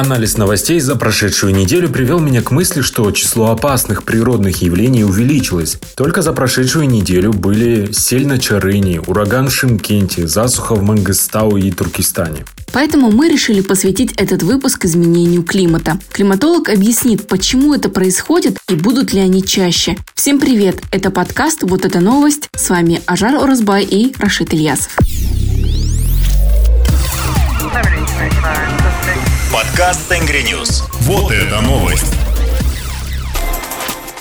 Анализ новостей за прошедшую неделю привел меня к мысли, что число опасных природных явлений увеличилось. Только за прошедшую неделю были сель на Чарыни, ураган в Шимкенте, засуха в Мангыстау и Туркестане. Поэтому мы решили посвятить этот выпуск изменению климата. Климатолог объяснит, почему это происходит и будут ли они чаще. Всем привет! Это подкаст «Вот эта новость». С вами Ажар Оразбай и Рашид Ильясов. Подкаст Тенгри Ньюс. Вот это новость.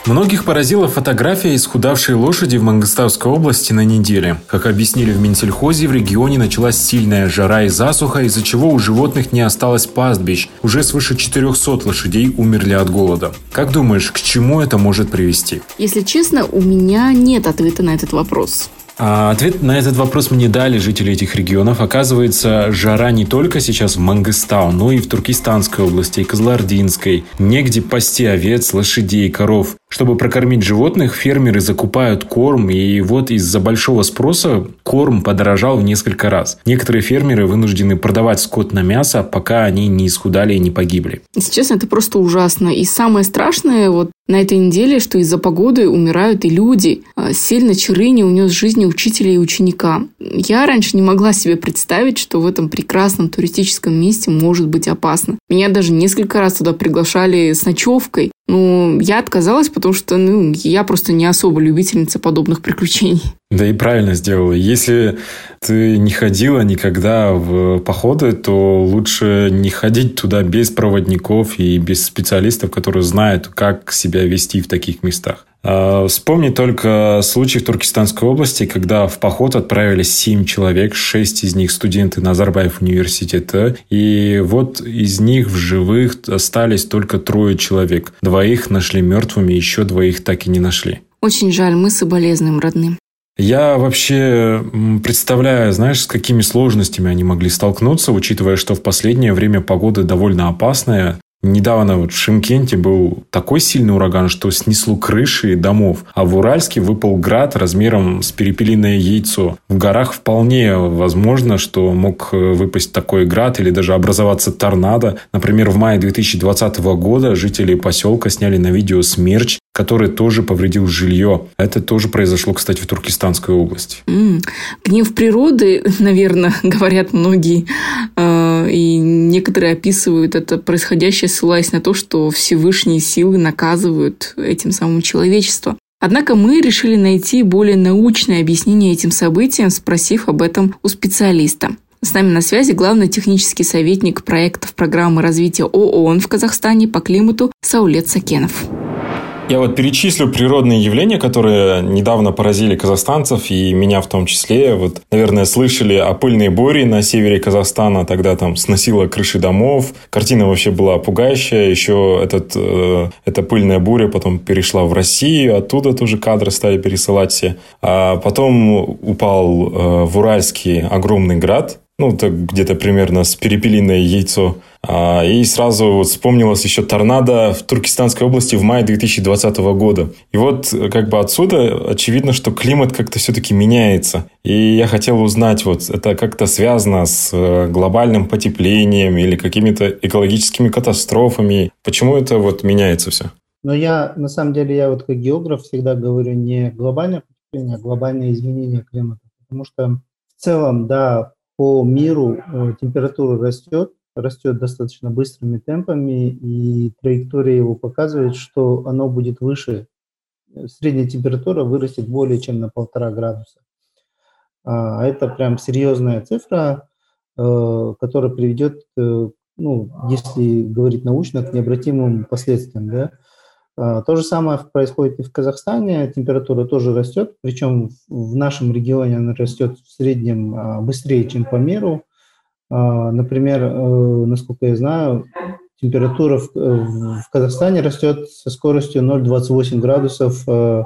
Многих поразила фотография исхудавшей лошади в Мангистауской области на неделе. Как объяснили в Минсельхозе, в регионе началась сильная жара и засуха, из-за чего у животных не осталось пастбищ. Уже свыше 400 лошадей умерли от голода. Как думаешь, к чему это может привести? Если честно, у меня нет ответа на этот вопрос. А ответ на этот вопрос мне дали жители этих регионов. Оказывается, жара не только сейчас в Мангыстау, но и в Туркестанской области, и Кызылординской. Негде пасти овец, лошадей, коров. Чтобы прокормить животных, фермеры закупают корм, и вот из-за большого спроса корм подорожал в несколько раз. Некоторые фермеры вынуждены продавать скот на мясо, пока они не исхудали и не погибли. Если честно, это просто ужасно. И самое страшное вот на этой неделе, что из-за погоды умирают и люди. А, сильно Чарыни унес жизни учителя и ученика. Я раньше не могла себе представить, что в этом прекрасном туристическом месте может быть опасно. Меня даже несколько раз туда приглашали с ночевкой. Ну, я отказалась, потому что ну, я просто не особо любительница подобных приключений. Да и правильно сделала. Если ты не ходила никогда в походы, то лучше не ходить туда без проводников и без специалистов, которые знают, как себя вести в таких местах. А, вспомни только случай в Туркестанской области, когда в поход отправились 7 человек, 6 из них студенты Назарбаев университета, и вот из них в живых остались только трое человек. Двоих нашли мертвыми, еще двоих так и не нашли. Очень жаль, мы соболезнуем родным. Я вообще представляю, знаешь, с какими сложностями они могли столкнуться, учитывая, что в последнее время погода довольно опасная. Недавно вот в Шимкенте был такой сильный ураган, что снесло крыши домов, а в Уральске выпал град размером с перепелиное яйцо. В горах вполне возможно, что мог выпасть такой град или даже образоваться торнадо. Например, в мае 2020 года жители поселка сняли на видео смерч, который тоже повредил жилье. Это тоже произошло, кстати, в Туркестанской области. Гнев природы, наверное, говорят многие, а, и некоторые описывают это происходящее, ссылаясь на то, что Всевышние силы наказывают этим самым человечество. Однако мы решили найти более научное объяснение этим событиям, спросив об этом у специалиста. С нами на связи главный технический советник проектов программы развития ООН в Казахстане по климату Саулет Сакенов. Я вот перечислю природные явления, которые недавно поразили казахстанцев и меня в том числе. Вот, наверное, слышали о пыльной буре на севере Казахстана. Тогда там сносило крыши домов. Картина вообще была пугающая. Еще этот, э, эта пыльная буря потом перешла в Россию. Оттуда тоже кадры стали пересылать все. А потом упал э, в Уральский огромный град ну, где-то примерно с перепелиное яйцо. А, и сразу вот вспомнилось еще торнадо в Туркестанской области в мае 2020 года. И вот как бы отсюда очевидно, что климат как-то все-таки меняется. И я хотел узнать, вот это как-то связано с э, глобальным потеплением или какими-то экологическими катастрофами. Почему это вот меняется все? Но я, на самом деле, я вот как географ всегда говорю не глобальное потепление, а глобальное изменение климата. Потому что в целом, да, по миру э, температура растет, растет достаточно быстрыми темпами, и траектория его показывает, что оно будет выше. Средняя температура вырастет более чем на полтора градуса. А это прям серьезная цифра, э, которая приведет, э, ну, если говорить научно, к необратимым последствиям. Да? А, то же самое происходит и в Казахстане. Температура тоже растет, причем в нашем регионе она растет в среднем а, быстрее, чем по миру. А, например, э, насколько я знаю, температура в Казахстане растет со скоростью 0,28 градусов э,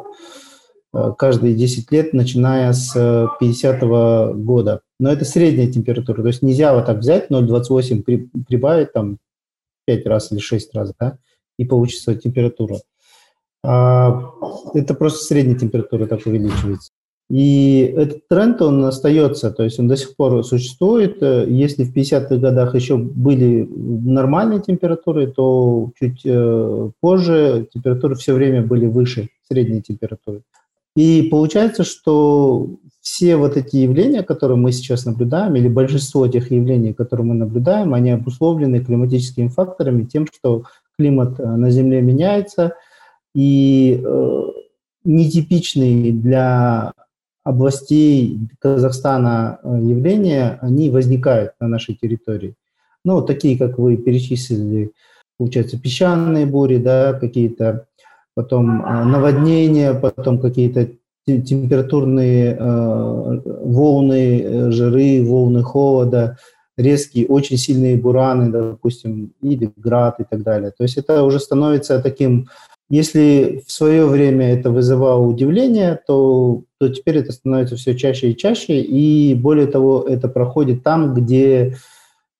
э, каждые 10 лет, начиная с 50 -го года. Но это средняя температура, то есть нельзя вот так взять 0,28, прибавить там 5 раз или 6 раз, да, и получится температура. А, это просто средняя температура так увеличивается. И этот тренд, он остается, то есть он до сих пор существует. Если в 50-х годах еще были нормальные температуры, то чуть э, позже температуры все время были выше средней температуры. И получается, что все вот эти явления, которые мы сейчас наблюдаем, или большинство тех явлений, которые мы наблюдаем, они обусловлены климатическими факторами, тем, что климат э, на Земле меняется, и э, нетипичные для областей Казахстана э, явления, они возникают на нашей территории. Ну, такие, как вы перечислили, получается, песчаные бури, да, какие-то потом э, наводнения, потом какие-то температурные э, волны э, жиры, волны холода, резкие, очень сильные бураны, допустим, или град и так далее. То есть это уже становится таким если в свое время это вызывало удивление, то, то теперь это становится все чаще и чаще, и более того, это проходит там, где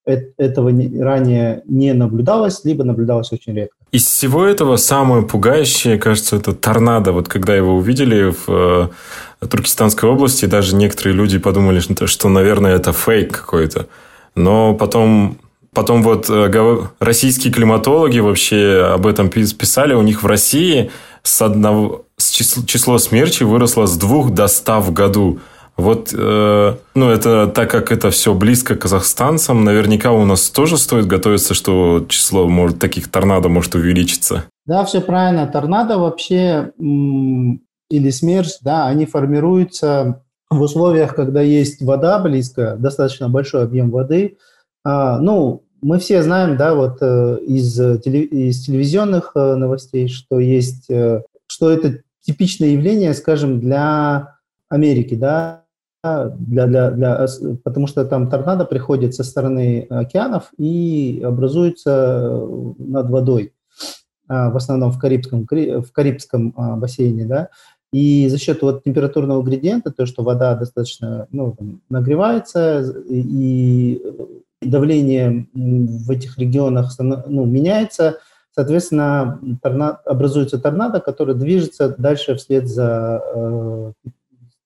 этого ранее не наблюдалось, либо наблюдалось очень редко. Из всего этого самое пугающее, кажется, это торнадо. Вот когда его увидели в э, Туркестанской области, даже некоторые люди подумали, что, наверное, это фейк какой-то. Но потом Потом вот э, российские климатологи вообще об этом писали. У них в России с одного, с число, число смерти выросло с двух до ста в году. Вот, э, ну, это так как это все близко к казахстанцам, наверняка у нас тоже стоит готовиться, что число может, таких торнадо может увеличиться. Да, все правильно. Торнадо вообще или смерч, да, они формируются в условиях, когда есть вода близко, достаточно большой объем воды. А, ну, мы все знаем, да, вот э, из, из телевизионных э, новостей, что есть, э, что это типичное явление, скажем, для Америки, да, для, для, для, потому что там торнадо приходит со стороны океанов и образуется над водой, в основном в Карибском, в Карибском бассейне, да, и за счет вот температурного градиента, то, что вода достаточно ну, нагревается, и давление в этих регионах ну, меняется, соответственно, торнадо, образуется торнадо, который движется дальше вслед за э,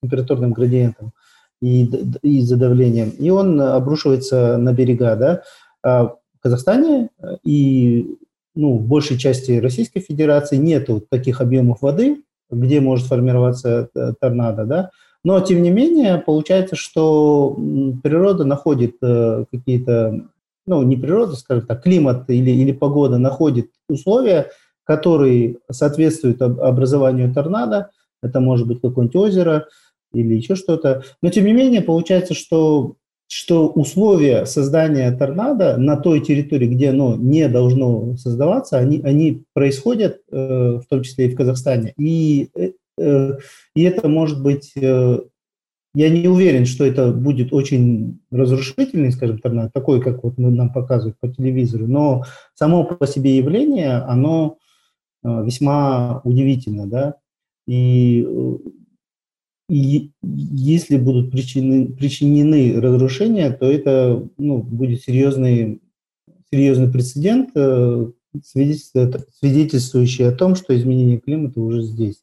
температурным градиентом и, и за давлением. И он обрушивается на берега. Да? А в Казахстане и ну, в большей части Российской Федерации нету таких объемов воды, где может формироваться э, торнадо. Да? Но, тем не менее, получается, что природа находит э, какие-то, ну, не природа, скажем так, климат или, или погода находит условия, которые соответствуют образованию торнадо. Это может быть какое-нибудь озеро или еще что-то. Но, тем не менее, получается, что что условия создания торнадо на той территории, где оно не должно создаваться, они, они происходят, э, в том числе и в Казахстане. И э, и это может быть, э, я не уверен, что это будет очень разрушительный, скажем торнадо, такой, как вот нам показывают по телевизору, но само по себе явление, оно э, весьма удивительно, да, и, и если будут причинены, причинены разрушения, то это ну, будет серьезный, серьезный прецедент, свидетельствующий о том, что изменение климата уже здесь.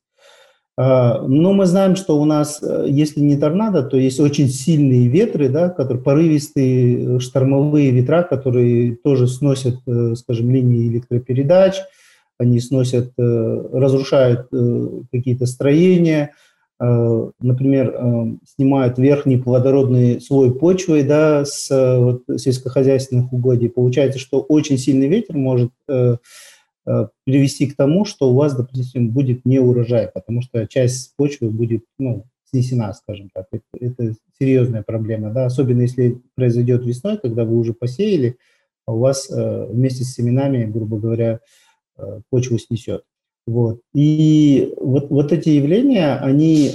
А, но мы знаем, что у нас, э, если не торнадо, то есть очень сильные ветры, да, которые порывистые э, штормовые ветра, которые тоже сносят, э, скажем, линии электропередач, они сносят, разрушают какие-то строения, например, снимают верхний плодородный слой почвы да, с вот, сельскохозяйственных угодий. Получается, что очень сильный ветер может привести к тому, что у вас, допустим, будет не урожай, потому что часть почвы будет ну, снесена, скажем так. Это, это серьезная проблема, да? особенно если произойдет весной, когда вы уже посеяли, а у вас э, вместе с семенами, грубо говоря, э, почву снесет. Вот. И вот, вот эти явления, они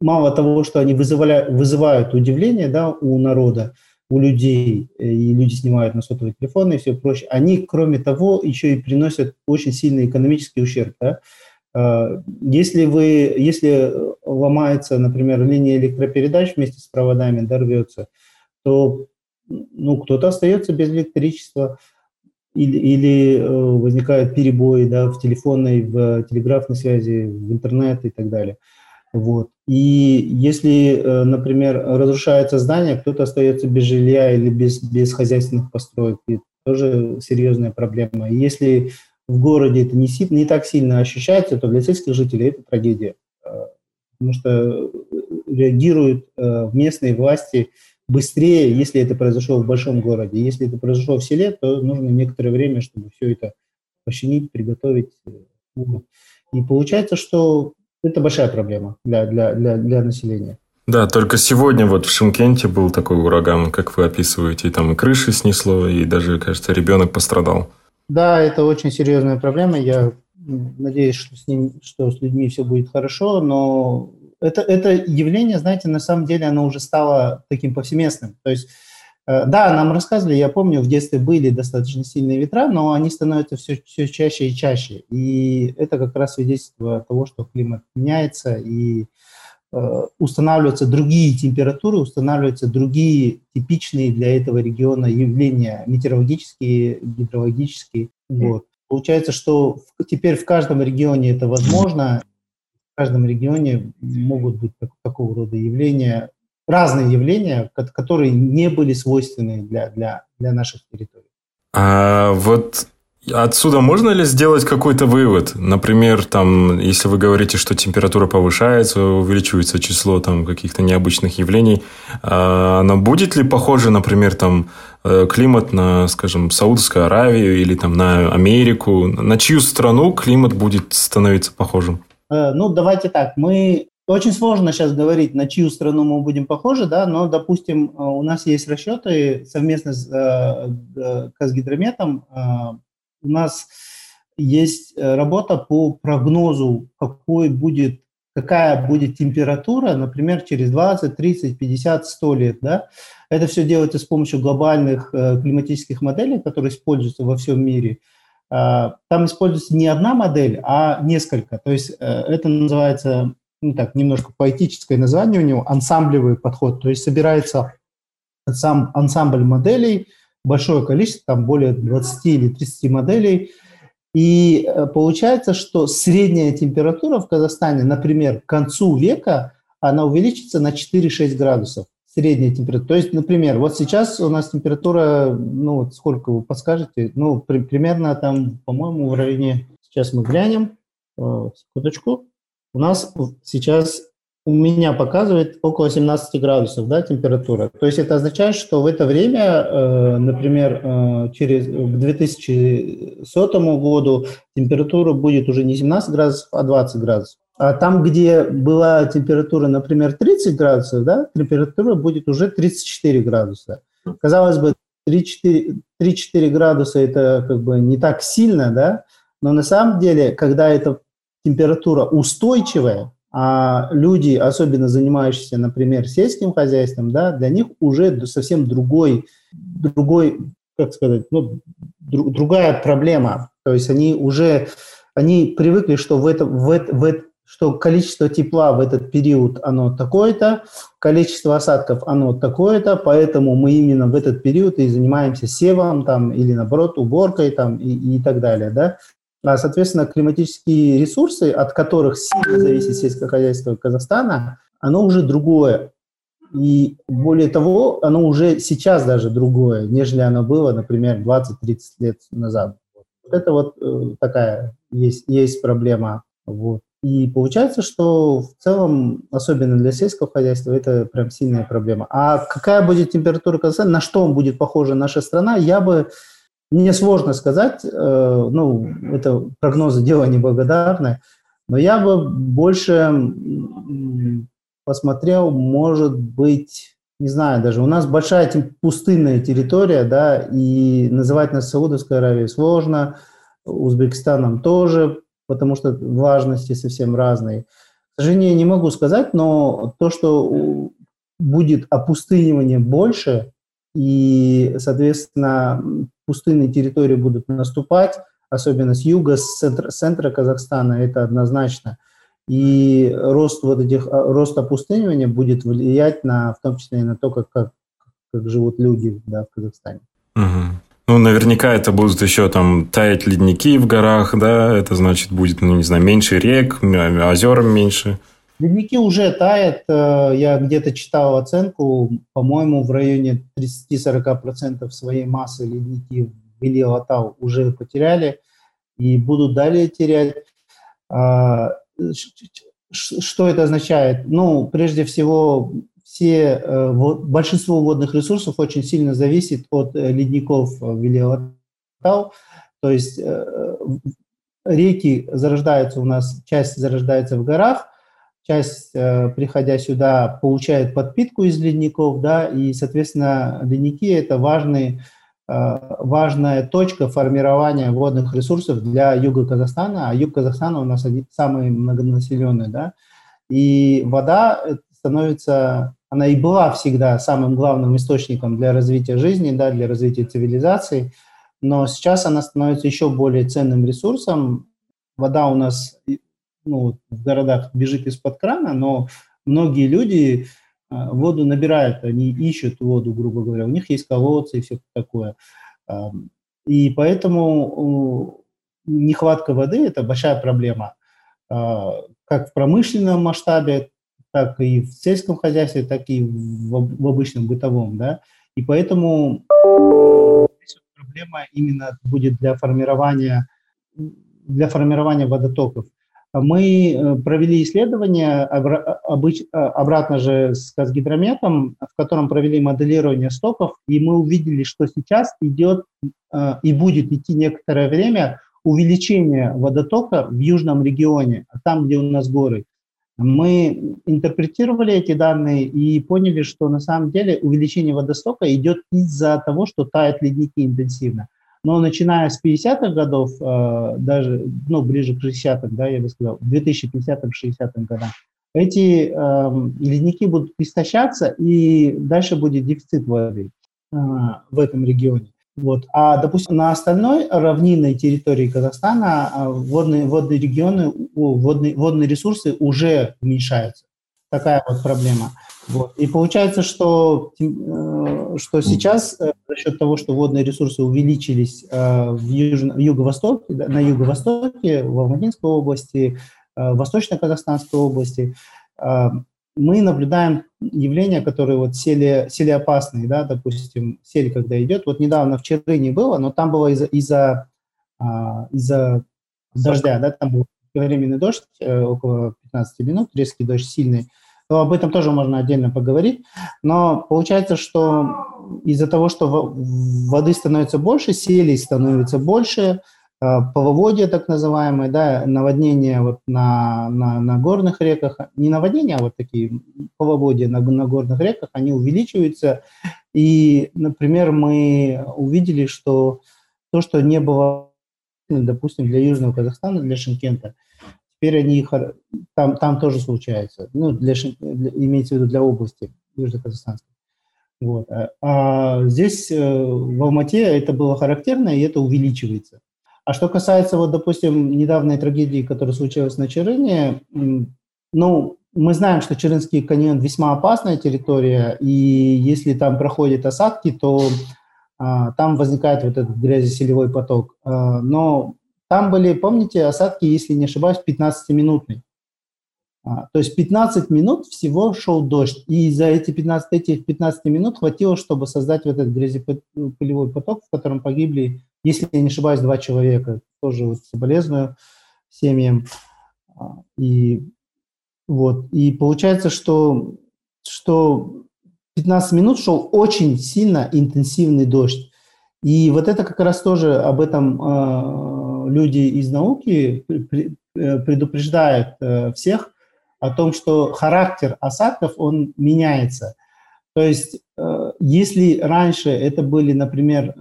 мало того, что они вызывали, вызывают удивление да, у народа, у людей, э, и люди снимают на сотовые телефоны и все прочее, они, кроме того, еще и приносят очень сильный экономический ущерб. Да? А, если, вы, если ломается, например, линия электропередач вместе с проводами, да, рвется, то ну, кто-то остается без электричества, или, или э, возникают перебои да, в телефонной, в телеграфной связи, в интернет и так далее. Вот. И если, например, разрушается здание, кто-то остается без жилья или без, без хозяйственных построек, это тоже серьезная проблема. И если в городе это не, не так сильно ощущается, то для сельских жителей это трагедия. Потому что реагируют местные власти быстрее, если это произошло в большом городе. Если это произошло в селе, то нужно некоторое время, чтобы все это починить, приготовить. И получается, что это большая проблема для, для, для, для населения. Да, только сегодня вот в Шимкенте был такой ураган, как вы описываете, и там и крыши снесло, и даже, кажется, ребенок пострадал. Да, это очень серьезная проблема. Я надеюсь, что с, ним, что с людьми все будет хорошо, но это, это явление, знаете, на самом деле оно уже стало таким повсеместным. То есть, да, нам рассказывали, я помню, в детстве были достаточно сильные ветра, но они становятся все, все чаще и чаще. И это как раз свидетельство того, что климат меняется и э, устанавливаются другие температуры, устанавливаются другие типичные для этого региона явления метеорологические, гидрологические. Вот. Получается, что теперь в каждом регионе это возможно, каждом регионе могут быть так, такого рода явления, разные явления, которые не были свойственны для, для, для наших территорий. А вот Отсюда можно ли сделать какой-то вывод? Например, там, если вы говорите, что температура повышается, увеличивается число там, каких-то необычных явлений, а, оно будет ли похоже, например, там, э, климат на, скажем, Саудовскую Аравию или там, на Америку? На чью страну климат будет становиться похожим? Э, ну, давайте так, мы очень сложно сейчас говорить, на чью страну мы будем похожи, да, но, допустим, э, у нас есть расчеты совместно с э, Казгидрометом. У нас есть работа по прогнозу, какой будет, какая будет температура, например, через 20, 30, 50, 100 лет. Да? Это все делается с помощью глобальных климатических моделей, которые используются во всем мире. Там используется не одна модель, а несколько. То есть э, это называется, ну так, немножко поэтическое название у него, ансамблевый подход. То есть собирается сам ансамбль моделей, большое количество, там более 20 или 30 моделей, и э, получается, что средняя температура в Казахстане, например, к концу века, она увеличится на 4-6 градусов средняя температура. То есть, например, вот сейчас у нас температура, ну, вот сколько вы подскажете? Ну, при, примерно там, по-моему, в районе, сейчас мы глянем, э, секундочку, у нас сейчас у меня показывает около 17 градусов да, температура. То есть это означает, что в это время, э, например, э, через, к 2100 году температура будет уже не 17 градусов, а 20 градусов. А там, где была температура, например, 30 градусов, да, температура будет уже 34 градуса. Казалось бы, 3-4, 3-4 градуса это как бы не так сильно, да, но на самом деле, когда эта температура устойчивая, а люди, особенно занимающиеся, например, сельским хозяйством, да, для них уже совсем другой, другой, как сказать, ну, друг, другая проблема. То есть они уже, они привыкли, что в, это, в, это, в, что количество тепла в этот период оно такое-то, количество осадков оно такое-то, поэтому мы именно в этот период и занимаемся севом там, или наоборот уборкой там, и, и так далее. Да? А, соответственно, климатические ресурсы, от которых сильно зависит сельское хозяйство Казахстана, оно уже другое. И более того, оно уже сейчас даже другое, нежели оно было, например, 20-30 лет назад. Это вот э, такая есть, есть проблема. Вот. И получается, что в целом, особенно для сельского хозяйства, это прям сильная проблема. А какая будет температура Казахстана, на что будет похожа наша страна, я бы... Мне сложно сказать, э, ну, это прогнозы дело неблагодарное, но я бы больше посмотрел, может быть, не знаю даже, у нас большая пустынная территория, да, и называть нас Саудовской Аравией сложно, Узбекистаном тоже, потому что важности совсем разные. К сожалению, не могу сказать, но то, что будет опустынивание больше, и, соответственно, пустынные территории будут наступать, особенно с юга, с центра, центра Казахстана, это однозначно. И рост вот этих, а, рост опустынивания будет влиять на, в том числе и на то, как, как, как живут люди да, в Казахстане. Угу. Ну, наверняка это будут еще там таять ледники в горах, да, это значит будет, ну, не знаю, меньше рек, озер меньше. Ледники уже тают. Э, я где-то читал оценку, по-моему, в районе 30-40% своей массы ледники в Илья-Латау уже потеряли и будут далее терять. А, что это означает? Ну, прежде всего, все, э, большинство водных ресурсов очень сильно зависит от э, ледников в Илья-Латау. То есть реки зарождаются у нас, часть зарождается в горах, часть, э, приходя сюда, получает подпитку из ледников, да, и, соответственно, ледники – это важный, э, важная точка формирования водных ресурсов для юга Казахстана, а юг Казахстана у нас самый многонаселенный, да, и вода становится, она и была всегда самым главным источником для развития жизни, да, для развития цивилизации, но сейчас она становится еще более ценным ресурсом. Вода у нас ну, в городах бежит из-под крана, но многие люди а, воду набирают, они ищут воду, грубо говоря, у них есть колодцы и все такое. И поэтому нехватка воды – это большая проблема, а, как в промышленном масштабе, так и в сельском хозяйстве, так и в, обычном бытовом, да. И поэтому проблема именно будет для формирования для формирования водотоков. Мы э, провели исследование а, обратно же с Казгидрометом, в котором провели моделирование стоков, и мы увидели, что сейчас идет э, и будет идти некоторое время увеличение водотока в южном регионе, там, где у нас горы. Мы интерпретировали эти данные и поняли, что на самом деле увеличение водостока идет из-за того, что тают ледники интенсивно. Но начиная с 50-х годов, э, даже ну, ближе к 60-м, да, я бы сказал, 2050-60-м годам, эти э, ледники будут истощаться, и дальше будет дефицит воды э, в этом регионе. Вот. А, допустим, на остальной равнинной территории Казахстана э, водные, водные регионы, водные, водные ресурсы уже уменьшаются. Такая вот проблема. Вот. И получается, что, э, что сейчас э, за счет того, что водные ресурсы увеличились э, в, южно, в юго-востоке, на юго-востоке, в Алматинской области, в Восточно-Казахстанской области, мы наблюдаем явления, которые вот сели, сели опасные, да, допустим, сель, когда идет. Вот недавно в Черыне было, но там было из-за из-за, из-за дождя, да, там был временный дождь, около 15 минут, резкий дождь сильный, то об этом тоже можно отдельно поговорить. Но получается, что из-за того, что воды становится больше, селей становится больше, э, половодья так называемые, да, наводнения вот на, на, на горных реках, не наводнения, а вот такие половодья на, на горных реках, они увеличиваются. И, например, мы увидели, что то, что не было, допустим, для Южного Казахстана, для Шимкента – теперь они там, там тоже случается. Ну, для, для, имеется в виду для области Южно-Казахстанской. Вот. А, а здесь, э, в Алмате, это было характерно, и это увеличивается. А что касается, вот, допустим, недавней трагедии, которая случилась на Черыне, ну, мы знаем, что Черынский каньон весьма опасная территория, и если там проходят осадки, то а, там возникает вот этот грязеселевой поток. А, но там были, помните, осадки, если не ошибаюсь, 15-минутные. А, то есть 15 минут всего шел дождь. И за эти 15, этих 15 минут хватило, чтобы создать вот этот грязепылевой поток, в котором погибли, если я не ошибаюсь, два человека. Тоже вот соболезную семьям. А, и вот. И получается, что, что 15 минут шел очень сильно интенсивный дождь. И вот это как раз тоже об этом а, люди из науки э, предупреждают э, всех о том, что характер осадков, он меняется. То есть, э, если раньше это были, например,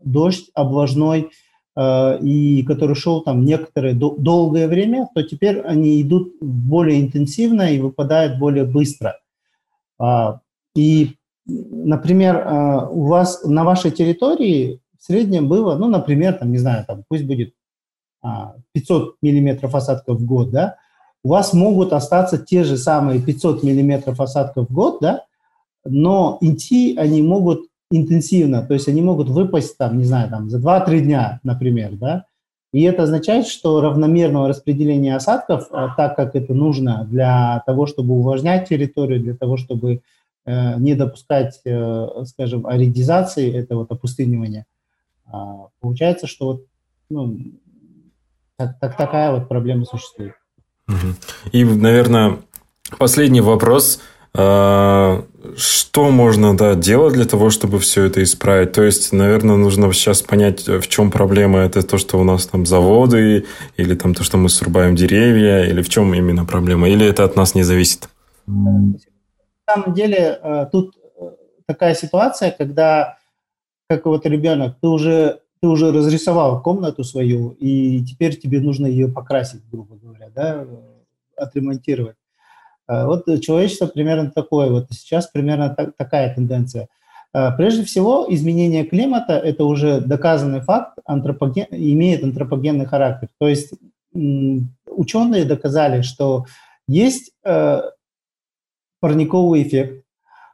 дождь облажной, и который шел там некоторое долгое время, то теперь они идут более интенсивно и выпадают более быстро. А, и, например, у вас на вашей территории в среднем было, ну, например, там, не знаю, там, пусть будет 500 а, миллиметров осадков в год, да, у вас могут остаться те же самые 500 миллиметров осадков в год, да, но идти они могут интенсивно, то есть они могут выпасть там, не знаю, там за 2-3 дня, например, да, И это означает, что равномерного распределения осадков, а, так как это нужно для того, чтобы увлажнять территорию, для того, чтобы э, не допускать, э, скажем, аридизации, это вот опустынивания, а, получается, что вот, ну, так, так, такая вот проблема существует. И, наверное, последний вопрос – а, что можно да, делать для того, чтобы все это исправить? То есть, наверное, нужно сейчас понять, в чем проблема. Это то, что у нас там заводы, или там то, что мы срубаем деревья, или в чем именно проблема? Или это от нас не зависит? На самом деле, э, тут э, такая ситуация, когда, как вот ребенок, ты уже, ты уже разрисовал комнату свою, и теперь тебе нужно ее покрасить, грубо говоря, да, э, отремонтировать. Э, вот человечество примерно такое, вот сейчас примерно так, такая тенденция. Э, прежде всего, изменение климата – это уже доказанный факт, антропоген, имеет антропогенный характер. То есть ученые доказали, что есть э, парниковый эффект.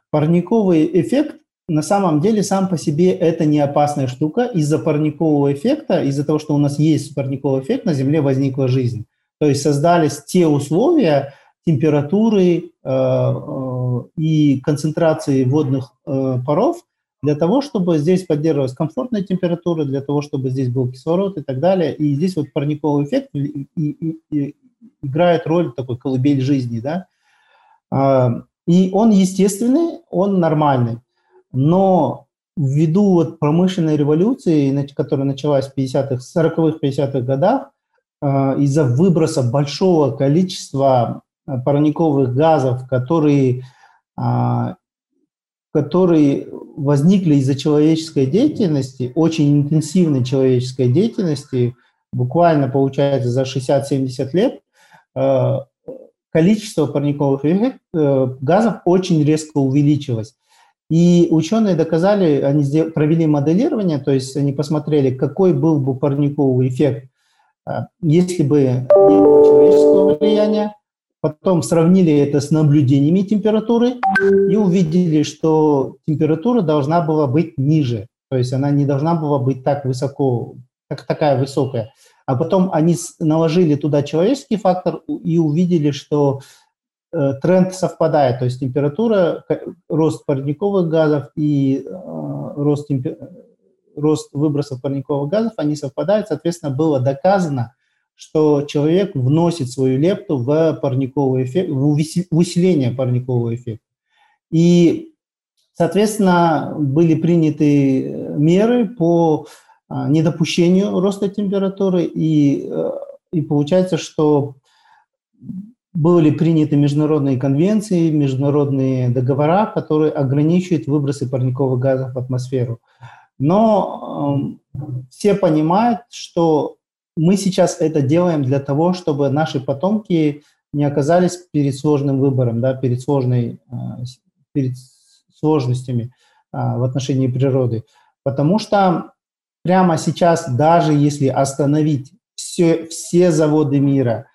Парниковый эффект на самом деле сам по себе это не опасная штука. Из-за парникового эффекта, из-за того, что у нас есть парниковый эффект, на Земле возникла жизнь. То есть создались те условия, температуры э, э, и концентрации водных э, паров для того, чтобы здесь поддерживалась комфортная температура, для того, чтобы здесь был кислород и так далее. И здесь вот парниковый эффект и, и, и играет роль такой колыбель жизни, да. А, и он естественный, он нормальный. Но ввиду вот промышленной революции, которая началась в 50-х, 40-х, 50-х годах, из-за выброса большого количества Э, парниковых газов, которые, а, которые возникли из-за человеческой деятельности, очень интенсивной человеческой деятельности, буквально, получается, за 60-70 лет, э, количество парниковых э, газов очень резко увеличилось. И ученые доказали, они провели моделирование, то есть они посмотрели, какой был бы парниковый эффект, если бы не было человеческого влияния, Потом сравнили это с наблюдениями температуры и увидели, что температура должна была быть ниже. То есть она не должна была быть так высоко, как такая высокая. А потом они наложили туда человеческий фактор и увидели, что тренд совпадает. То есть температура, рост парниковых газов и э, рост, рост выбросов парниковых газов, они совпадают. Соответственно, было доказано, что человек вносит свою лепту в парниковый эффект, в усиление парникового эффекта. И, соответственно, были приняты э, меры по недопущению роста температуры, и, э, и получается, что были приняты международные конвенции, международные договора, которые ограничивают выбросы парниковых газов в атмосферу. Но э, все понимают, что мы сейчас это делаем для того, чтобы наши потомки не оказались перед сложным выбором, да, перед, сложной, а, перед сложностями а, в отношении природы. Потому что прямо сейчас, даже если остановить все, все заводы мира,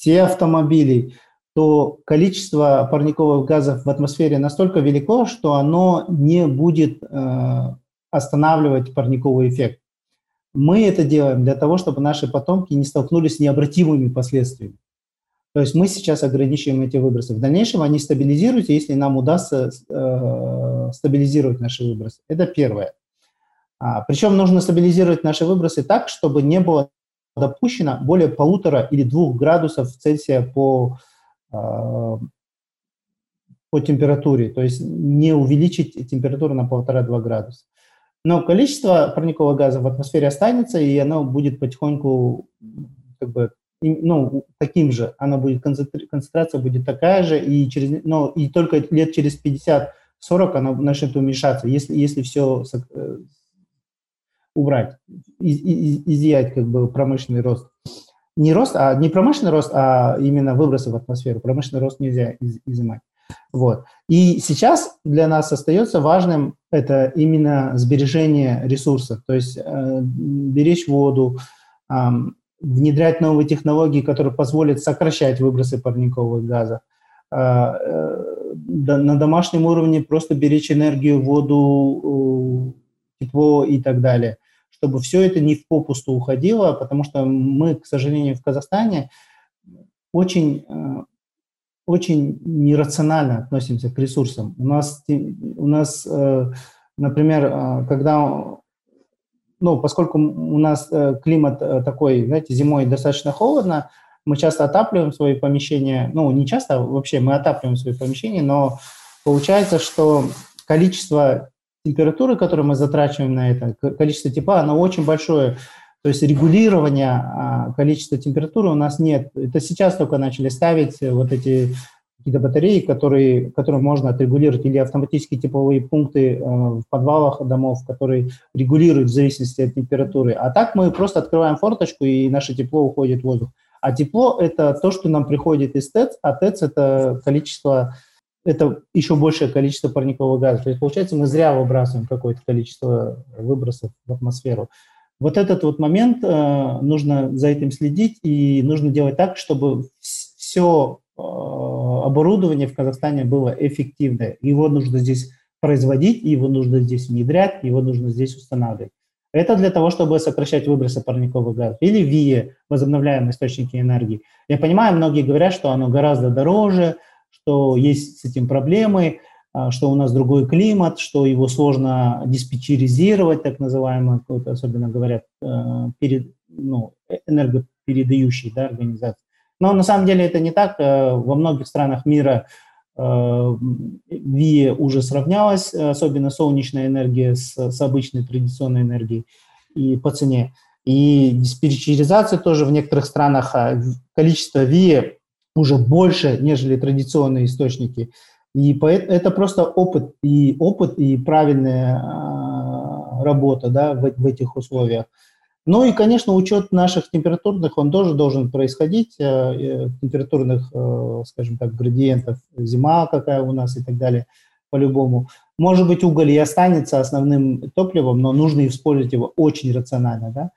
все автомобили, то количество парниковых газов в атмосфере настолько велико, что оно не будет э, останавливать парниковый эффект. Мы это делаем для того, чтобы наши потомки не столкнулись с необратимыми последствиями. То есть мы сейчас ограничиваем эти выбросы. В дальнейшем они стабилизируются, если нам удастся э, стабилизировать наши выбросы. Это первое. А, причем нужно стабилизировать наши выбросы так, чтобы не было допущено более полутора или двух градусов Цельсия по, э, по температуре. То есть не увеличить температуру на полтора-два градуса. Но количество парникового газа в атмосфере останется, и оно будет потихоньку как бы ну, таким же, она будет, концентрация будет такая же, и, через, ну, и только лет через 50-40 она начнет уменьшаться, если, если все убрать, из, из, изъять как бы промышленный рост. Не рост, а не промышленный рост, а именно выбросы в атмосферу. Промышленный рост нельзя из, изымать. Вот. И сейчас для нас остается важным это именно сбережение ресурсов, то есть э, беречь воду, э, внедрять новые технологии, которые позволят сокращать выбросы парниковых газов. Э, э, на домашнем уровне просто беречь энергию, воду, э, тепло и так далее чтобы все это не в попусту уходило, потому что мы, к сожалению, в Казахстане очень, э, очень нерационально относимся к ресурсам. У нас, у нас э, например, э, когда ну, поскольку у нас климат такой, знаете, зимой достаточно холодно, мы часто отапливаем свои помещения, ну, не часто, а вообще мы отапливаем свои помещения, но получается, что количество температуры, которую мы затрачиваем на это, количество тепла, оно очень большое. То есть регулирования а, количества температуры у нас нет. Это сейчас только начали ставить вот эти какие-то батареи, которые, которые можно отрегулировать, или автоматические тепловые пункты э, в подвалах домов, которые регулируют в зависимости от температуры. А так мы просто открываем форточку, и наше тепло уходит в воздух. А тепло – это то, что нам приходит из ТЭЦ, а ТЭЦ – это количество это еще большее количество парникового газа. То есть, получается, мы зря выбрасываем какое-то количество выбросов в атмосферу. Вот этот вот момент, э, нужно за этим следить, и нужно делать так, чтобы все э, оборудование в Казахстане было эффективное. Его нужно здесь производить, его нужно здесь внедрять, его нужно здесь устанавливать. Это для того, чтобы сокращать выбросы парниковых газов. Или ВИЭ, возобновляемые источники энергии. Я понимаю, многие говорят, что оно гораздо дороже, что есть с этим проблемы, а, что у нас другой климат, что его сложно диспетчеризировать, так называемое, особенно говорят, э, перед, ну, энергопередающие да, организации. Но на самом деле это не так. Э, во многих странах мира э, ВИЭ уже сравнялась, особенно солнечная энергия с, с обычной традиционной энергией и по цене. И диспетчеризация тоже в некоторых странах, а, количество ВИЭ уже больше, нежели традиционные источники. И это просто опыт и опыт и правильная а, работа да, в, в этих условиях. Ну и, конечно, учет наших температурных, он тоже должен происходить, э, э, температурных, э, скажем так, градиентов, зима какая у нас и так далее, по-любому. Может быть, уголь и останется основным топливом, но нужно использовать его очень рационально, да.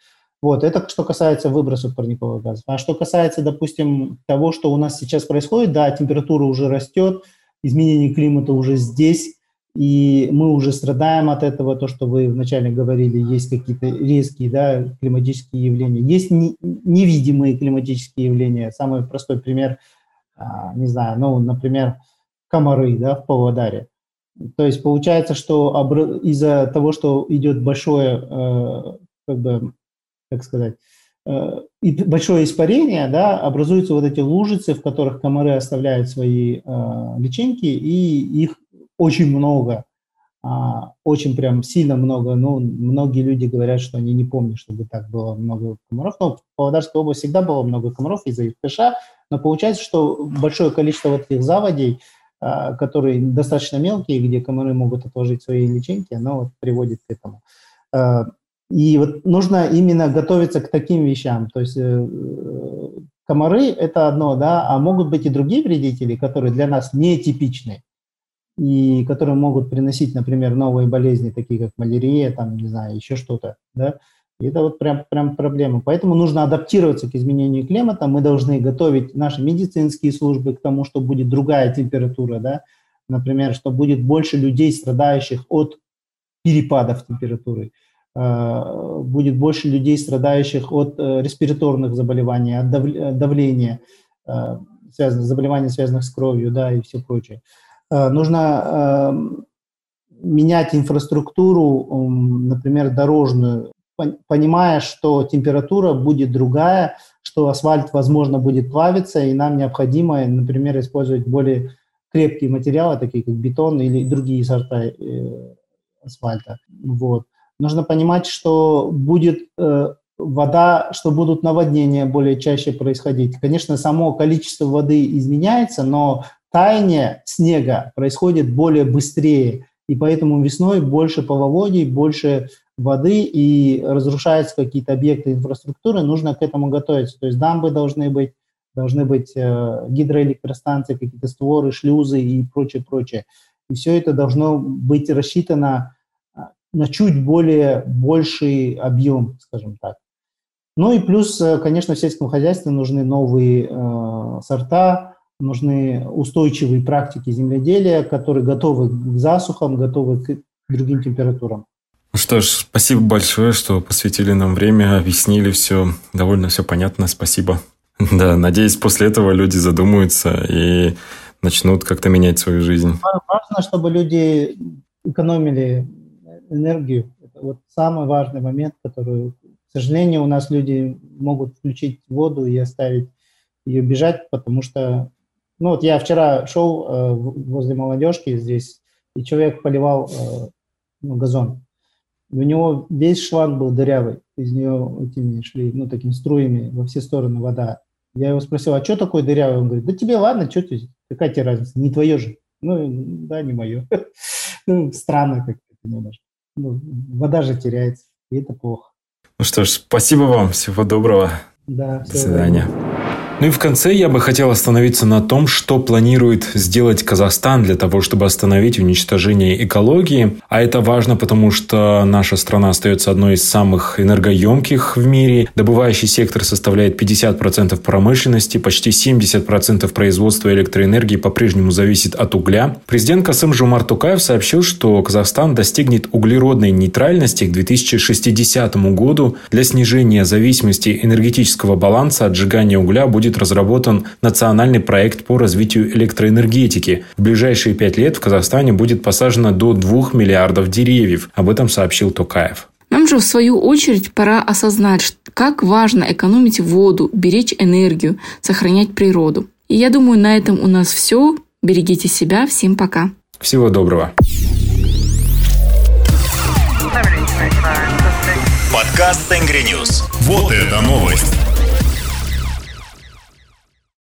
Вот, это что касается выбросов парниковых газов. А что касается, допустим, того, что у нас сейчас происходит, да, температура уже растет, изменение климата уже здесь, и мы уже страдаем от этого, то, что вы вначале говорили, есть какие-то резкие да, климатические явления. Есть не, невидимые климатические явления. Самый простой пример, а, не знаю, ну, например, комары да, в Павлодаре. То есть получается, что из-за того, что идет большое э, как бы, как сказать, э, и большое испарение, да, образуются вот эти лужицы, в которых комары оставляют свои э, личинки, и их очень много, э, очень прям сильно много. Ну, многие люди говорят, что они не помнят, чтобы так было много комаров. Но в Павлодарской области всегда было много комаров из-за ИПШ, но получается, что большое количество вот этих заводей, э, которые достаточно мелкие, где комары могут отложить свои личинки, оно вот приводит к этому. И вот нужно именно готовиться к таким вещам. То есть э, комары – это одно, да, а могут быть и другие вредители, которые для нас нетипичны и которые могут приносить, например, новые болезни, такие как малярия, там, не знаю, еще что-то, да. И это вот прям, прям проблема. Поэтому нужно адаптироваться к изменению климата. Мы должны готовить наши медицинские службы к тому, что будет другая температура, да. Например, что будет больше людей, страдающих от перепадов температуры будет больше людей, страдающих от э, респираторных заболеваний, от давления, э, связанных, заболеваний, связанных с кровью, да, и все прочее. Нужно менять инфраструктуру, например, дорожную, понимая, что температура будет другая, что асфальт, возможно, будет плавиться, и нам необходимо, например, использовать более крепкие материалы, такие как бетон или другие сорта асфальта. Вот. Нужно понимать, что будет э, вода, что будут наводнения более чаще происходить. Конечно, само количество воды изменяется, но таяние снега происходит более быстрее, и поэтому весной больше половодий, больше воды и разрушаются какие-то объекты инфраструктуры, нужно к этому готовиться. То есть дамбы должны быть, должны быть э, гидроэлектростанции, какие-то створы, шлюзы и прочее, прочее. И все это должно быть рассчитано на чуть более больший объем, скажем так. Ну и плюс, э, конечно, в сельском хозяйстве нужны новые э, сорта, нужны устойчивые практики земледелия, которые готовы к засухам, готовы к другим температурам. Ну что ж, спасибо большое, что посвятили нам время, объяснили все. Довольно все понятно, спасибо. Да, надеюсь, после этого люди задумаются и начнут как-то менять свою жизнь. Важно, чтобы люди экономили энергию. Это вот самый важный момент, который, к сожалению, у нас люди могут включить воду и оставить ее бежать, потому что, ну вот я вчера шел э, возле молодежки здесь, и человек поливал э, ну, газон. И у него весь шланг был дырявый, из нее этими шли, ну, такими струями во все стороны вода. Я его спросил, а что такое дырявый? Он говорит, да тебе ладно, что тебе, какая тебе разница, не твое же. Ну, да, не мое. Ну, странно как-то немножко. Ну, вода же теряется, и это плохо. Ну что ж, спасибо вам, всего доброго. Да, До свидания. Доброго. Ну и в конце я бы хотел остановиться на том, что планирует сделать Казахстан для того, чтобы остановить уничтожение экологии. А это важно, потому что наша страна остается одной из самых энергоемких в мире. Добывающий сектор составляет 50% промышленности, почти 70% производства электроэнергии по-прежнему зависит от угля. Президент Касым Жумар Тукаев сообщил, что Казахстан достигнет углеродной нейтральности к 2060 году. Для снижения зависимости энергетического баланса от сжигания угля будет будет разработан национальный проект по развитию электроэнергетики. В ближайшие пять лет в Казахстане будет посажено до 2 миллиардов деревьев. Об этом сообщил Токаев. Нам же, в свою очередь, пора осознать, как важно экономить воду, беречь энергию, сохранять природу. И я думаю, на этом у нас все. Берегите себя. Всем пока. Всего доброго. Подкаст Тенгри Ньюс. Вот это новость.